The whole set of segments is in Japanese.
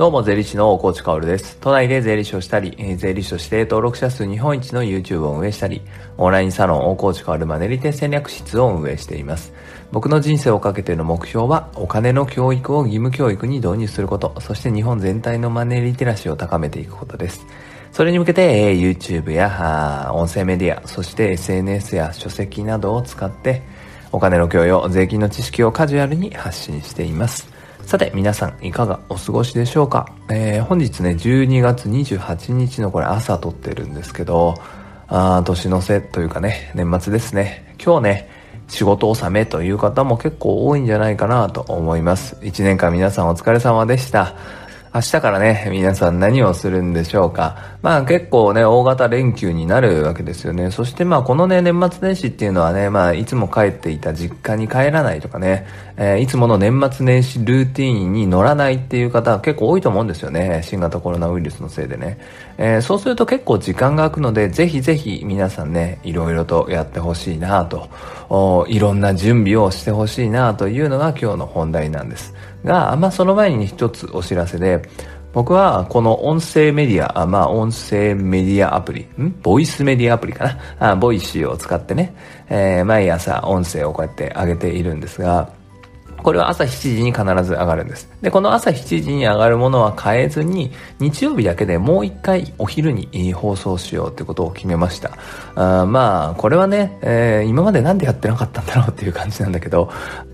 どうも、税理士の大河内薫です。都内で税理士をしたり、えー、税理士として登録者数日本一の YouTube を運営したり、オンラインサロン大河内薫マネリテ戦略室を運営しています。僕の人生をかけての目標は、お金の教育を義務教育に導入すること、そして日本全体のマネリテラシーを高めていくことです。それに向けて、えー、YouTube や音声メディア、そして SNS や書籍などを使って、お金の教養、税金の知識をカジュアルに発信しています。さて、皆さんいかがお過ごしでしょうか？えー、本日ね、12月28日のこれ朝撮ってるんですけど、あ年の瀬というかね、年末ですね。今日ね、仕事納めという方も結構多いんじゃないかなと思います。1年間皆さんお疲れ様でした。明日からね、皆さん何をするんでしょうか。まあ結構ね、大型連休になるわけですよね。そしてまあこのね、年末年始っていうのはね、まあいつも帰っていた実家に帰らないとかね、えー、いつもの年末年始ルーティーンに乗らないっていう方結構多いと思うんですよね。新型コロナウイルスのせいでね。えー、そうすると結構時間が空くので、ぜひぜひ皆さんね、いろいろとやってほしいなと、いろんな準備をしてほしいなというのが今日の本題なんです。が、まあ、その前に一つお知らせで、僕はこの音声メディア、まあ音声メディアアプリ、ん？ボイスメディアアプリかな？あ Voicy を使ってね、えー、毎朝音声をこうやって上げているんですが、これは朝7時に必ず上がるんです。で、この朝7時に上がるものは変えずに、日曜日だけでもう一回お昼に放送しようってことを決めました。あまあ、これはね、えー、今までなんでやってなかったんだろうっていう感じなんだけど、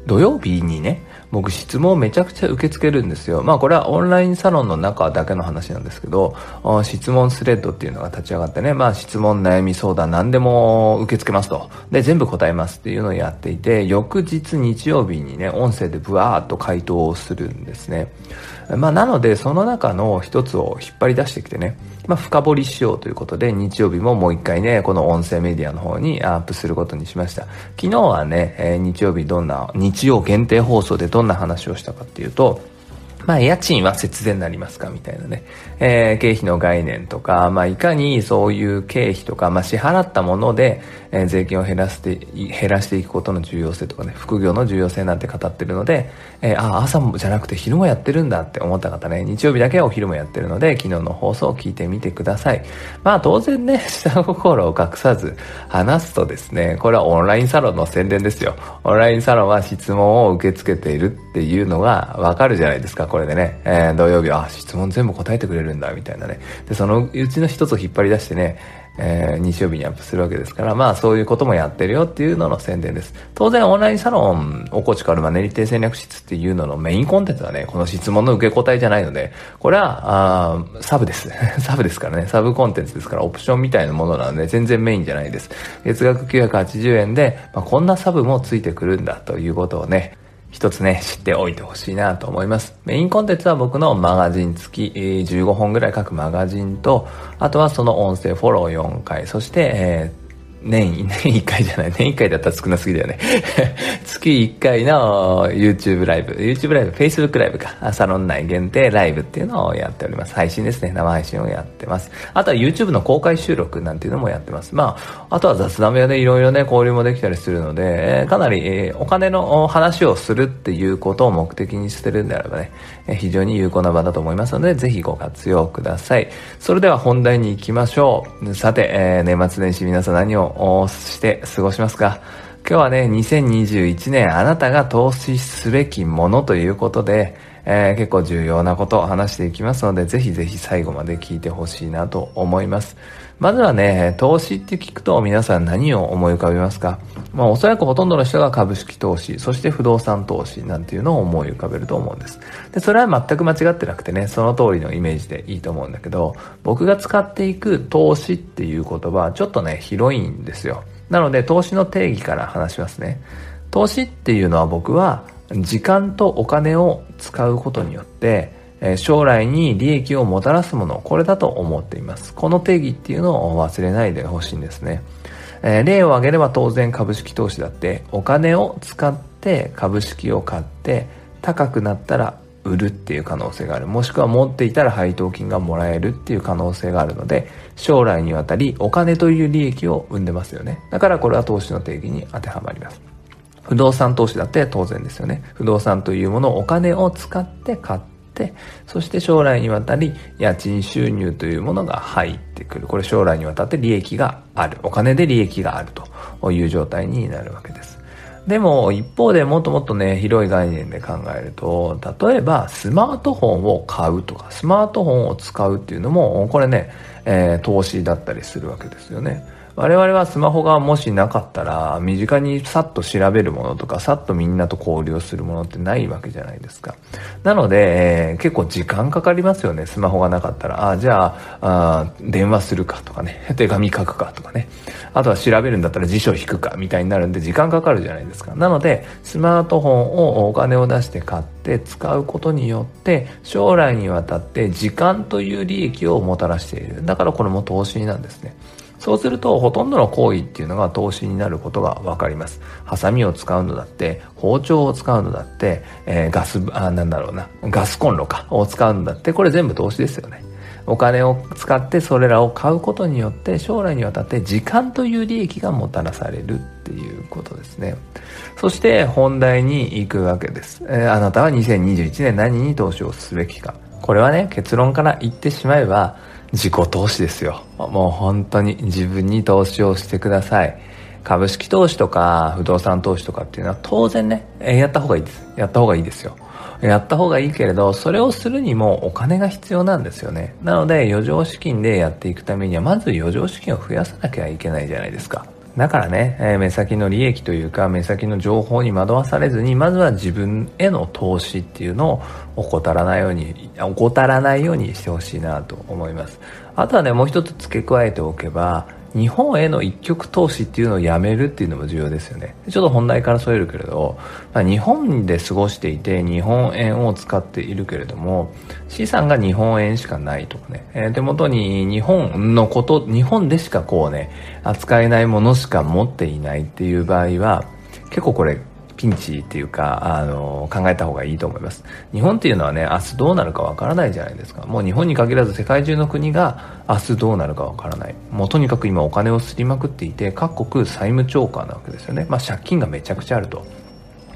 土曜日にね、僕質問めちゃくちゃ受け付けるんですよ。まあこれはオンラインサロンの中だけの話なんですけど、質問スレッドっていうのが立ち上がってね、まあ質問、悩み、相談何でも受け付けますと。で、全部答えますっていうのをやっていて、翌日日曜日にね、音声でブワーっと回答をするんですね。まあなのでその中の一つを引っ張り出してきてね、まあ深掘りしようということで日曜日ももう一回ね、この音声メディアの方にアップすることにしました。昨日はね、えー、日曜日どんな、日曜限定放送でどんな話をしたかっていうと、まあ、家賃は節税になりますかみたいなね。えー、経費の概念とか、まあ、いかにそういう経費とか、まあ、支払ったもので、えー、税金を減らして、減らしていくことの重要性とかね、副業の重要性なんて語ってるので、えー、あ、朝もじゃなくて昼もやってるんだって思った方ね、日曜日だけはお昼もやってるので、昨日の放送を聞いてみてください。まあ、当然ね、下心を隠さず話すとですね、これはオンラインサロンの宣伝ですよ。オンラインサロンは質問を受け付けているっていうのがわかるじゃないですか。これでね、えー、土曜日は質問全部答えてくれるんだみたいなねでそのうちの一つを引っ張り出してねえー、日曜日にアップするわけですから、まあそういうこともやってるよっていうのの宣伝です。当然オンラインサロン、おこちからマネリテ戦略室っていうののメインコンテンツはね、この質問の受け答えじゃないので、これは、あサブです。サブですからね、サブコンテンツですから、オプションみたいなものなので、全然メインじゃないです。月額980円で、まあ、こんなサブもついてくるんだということをね、一つね、知っておいてほしいなと思います。メインコンテンツは僕のマガジン付き、15本ぐらい書くマガジンと、あとはその音声フォロー4回、そして、えー年、年1回じゃない、年1回だったら少なすぎだよね。月1回の YouTube ライブ、YouTube ライブ、Facebook ライブか、サロン内限定ライブっていうのをやっております。配信ですね、生配信をやってます。あとは YouTube の公開収録なんていうのもやってます。まあ、あとは雑談部屋でいろいろね、交流もできたりするので、かなり、お金の話をするっていうことを目的にしてるんであればね、非常に有効な場だと思いますので、ぜひご活用ください。それでは本題に行きましょう。さて、えー、年末年始皆さん何ををして過ごしますか今日はね、2021年あなたが投資すべきものということで、えー、結構重要なことを話していきますので、ぜひぜひ最後まで聞いてほしいなと思います。まずはね、投資って聞くと皆さん何を思い浮かべますか？まあおそらくほとんどの人が株式投資、そして不動産投資なんていうのを思い浮かべると思うんです。で、それは全く間違ってなくてね、その通りのイメージでいいと思うんだけど、僕が使っていく投資っていう言葉はちょっとね、広いんですよ。なので投資の定義から話しますね。投資っていうのは僕は時間とお金を使うことによって将来に利益をもたらすもの、これだと思っています。この定義っていうのを忘れないでほしいんですね。え例を挙げれば当然株式投資だってお金を使って株式を買って高くなったら売るっていう可能性がある。もしくは持っていたら配当金がもらえるっていう可能性があるので、将来にわたりお金という利益を生んでますよね。だからこれは投資の定義に当てはまります。不動産投資だって当然ですよね。不動産というものをお金を使って買って、そして将来にわたり家賃収入というものが入ってくる。これ将来にわたって利益がある。お金で利益があるという状態になるわけです。でも一方でもっともっとね、広い概念で考えると、例えばスマートフォンを買うとか、スマートフォンを使うっていうのも、これね、えー、投資だったりするわけですよね。我々はスマホがもしなかったら、身近にさっと調べるものとか、さっとみんなと交流するものってないわけじゃないですか。なので、えー、結構時間かかりますよね、スマホがなかったら。あ、じゃああ、電話するかとかね、手紙書くかとかね。あとは調べるんだったら辞書引くかみたいになるんで時間かかるじゃないですか。なので、スマートフォンをお金を出して買って使うことによって、将来にわたって時間という利益をもたらしている。だからこれも投資なんですね。そうすると、ほとんどの行為っていうのが投資になることがわかります。ハサミを使うのだって、包丁を使うのだって、えー、ガス、あ、なんだろうな、ガスコンロか、を使うのだって、これ全部投資ですよね。お金を使ってそれらを買うことによって将来にわたって時間という利益がもたらされるっていうことですね。そして本題に行くわけです。えー、あなたは2021年何に投資をすべきか。これはね、結論から言ってしまえば、自己投資ですよ。もう本当に自分に投資をしてください。株式投資とか不動産投資とかっていうのは当然ね、やった方がいいです。やった方がいいですよ。やった方がいいけれど、それをするにもお金が必要なんですよね。なので余剰資金でやっていくためには、まず余剰資金を増やさなきゃいけないじゃないですか。だからね、えー、目先の利益というか、目先の情報に惑わされずに、まずは自分への投資っていうのを怠らないように、怠らないようにしてほしいなと思います。あとはね、もう一つ付け加えておけば、日本への一極投資っていうのをやめるっていうのも重要ですよね。ちょっと本題からそえるけれど、まあ、日本で過ごしていて日本円を使っているけれども、資産が日本円しかないとかね、えー、手元に日本のこと、日本でしかこうね、扱えないものしか持っていないっていう場合は、結構これピンチっていうか、あの、考えた方がいいと思います。日本っていうのはね、明日どうなるかわからないじゃないですか。もう日本に限らず世界中の国が明日どうなるかわからない。もうとにかく今お金をすりまくっていて、各国債務超過なわけですよね。まあ借金がめちゃくちゃあると。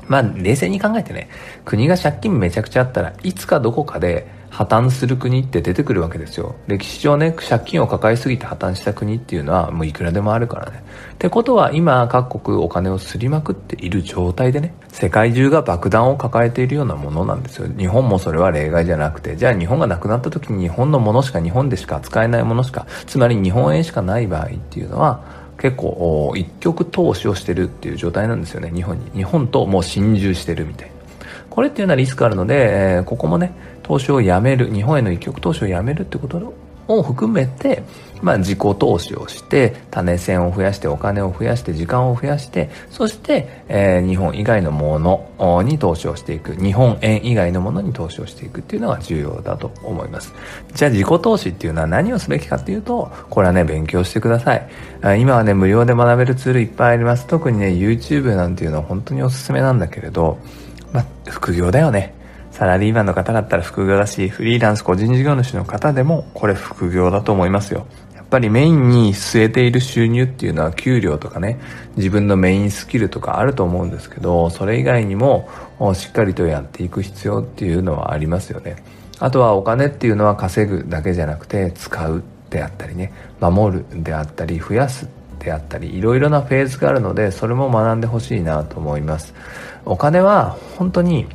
まあ冷静に考えてね、国が借金めちゃくちゃあったらいつかどこかで破綻する国って出てくるわけですよ。歴史上ね、借金を抱えすぎて破綻した国っていうのはもういくらでもあるからね。ってことは今各国お金をすりまくっている状態でね、世界中が爆弾を抱えているようなものなんですよ。日本もそれは例外じゃなくて、じゃあ日本がなくなった時に日本のものしか日本でしか扱えないものしか、つまり日本円しかない場合っていうのは、結構一極投資をしてるっていう状態なんですよね、日本に。日本ともう心中してるみたい。これっていうのはリスクあるので、えー、ここもね、投資をやめる、日本への一極投資をやめるってことを含めて、まあ、自己投資をして、種銭を増やして、お金を増やして、時間を増やして、そして、えー、日本以外のものに投資をしていく、日本円以外のものに投資をしていくっていうのが重要だと思います。じゃあ自己投資っていうのは何をすべきかっていうと、これはね、勉強してください。今はね、無料で学べるツールいっぱいあります。特にね、YouTube なんていうのは本当におすすめなんだけれど、まあ、副業だよね。サラリーマンの方だったら副業だし、フリーランス個人事業主の方でもこれ副業だと思いますよ。やっぱりメインに据えている収入っていうのは給料とかね、自分のメインスキルとかあると思うんですけど、それ以外にもしっかりとやっていく必要っていうのはありますよね。あとはお金っていうのは稼ぐだけじゃなくて使うであったりね、守るであったり増やすであったり、いろいろなフェーズがあるので、それも学んでほしいなと思います。お金は本当に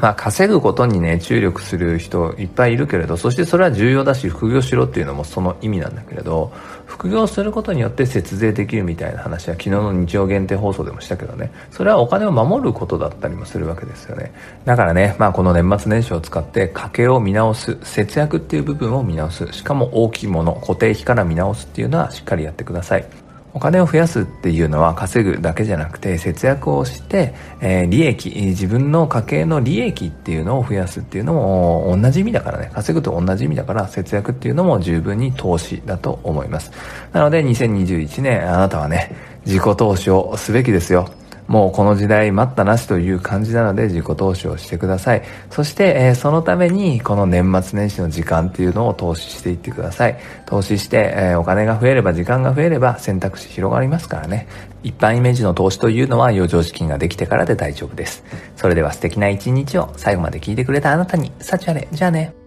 まあ、稼ぐことにね、注力する人いっぱいいるけれど、そしてそれは重要だし、副業しろっていうのもその意味なんだけれど、副業することによって節税できるみたいな話は昨日の日曜限定放送でもしたけどね、それはお金を守ることだったりもするわけですよね。だからね、まあこの年末年始を使って家計を見直す、節約っていう部分を見直す、しかも大きいもの、固定費から見直すっていうのはしっかりやってください。お金を増やすっていうのは稼ぐだけじゃなくて節約をして、えー、利益、自分の家計の利益っていうのを増やすっていうのも同じ意味だからね、稼ぐと同じ意味だから節約っていうのも十分に投資だと思います。なので2021年あなたはね、自己投資をすべきですよ。もうこの時代待ったなしという感じなので自己投資をしてください。そして、えー、そのためにこの年末年始の時間っていうのを投資していってください。投資して、えー、お金が増えれば時間が増えれば選択肢広がりますからね。一般イメージの投資というのは余剰資金ができてからで大丈夫です。それでは素敵な一日を最後まで聞いてくれたあなたに、幸あれ。じゃあね。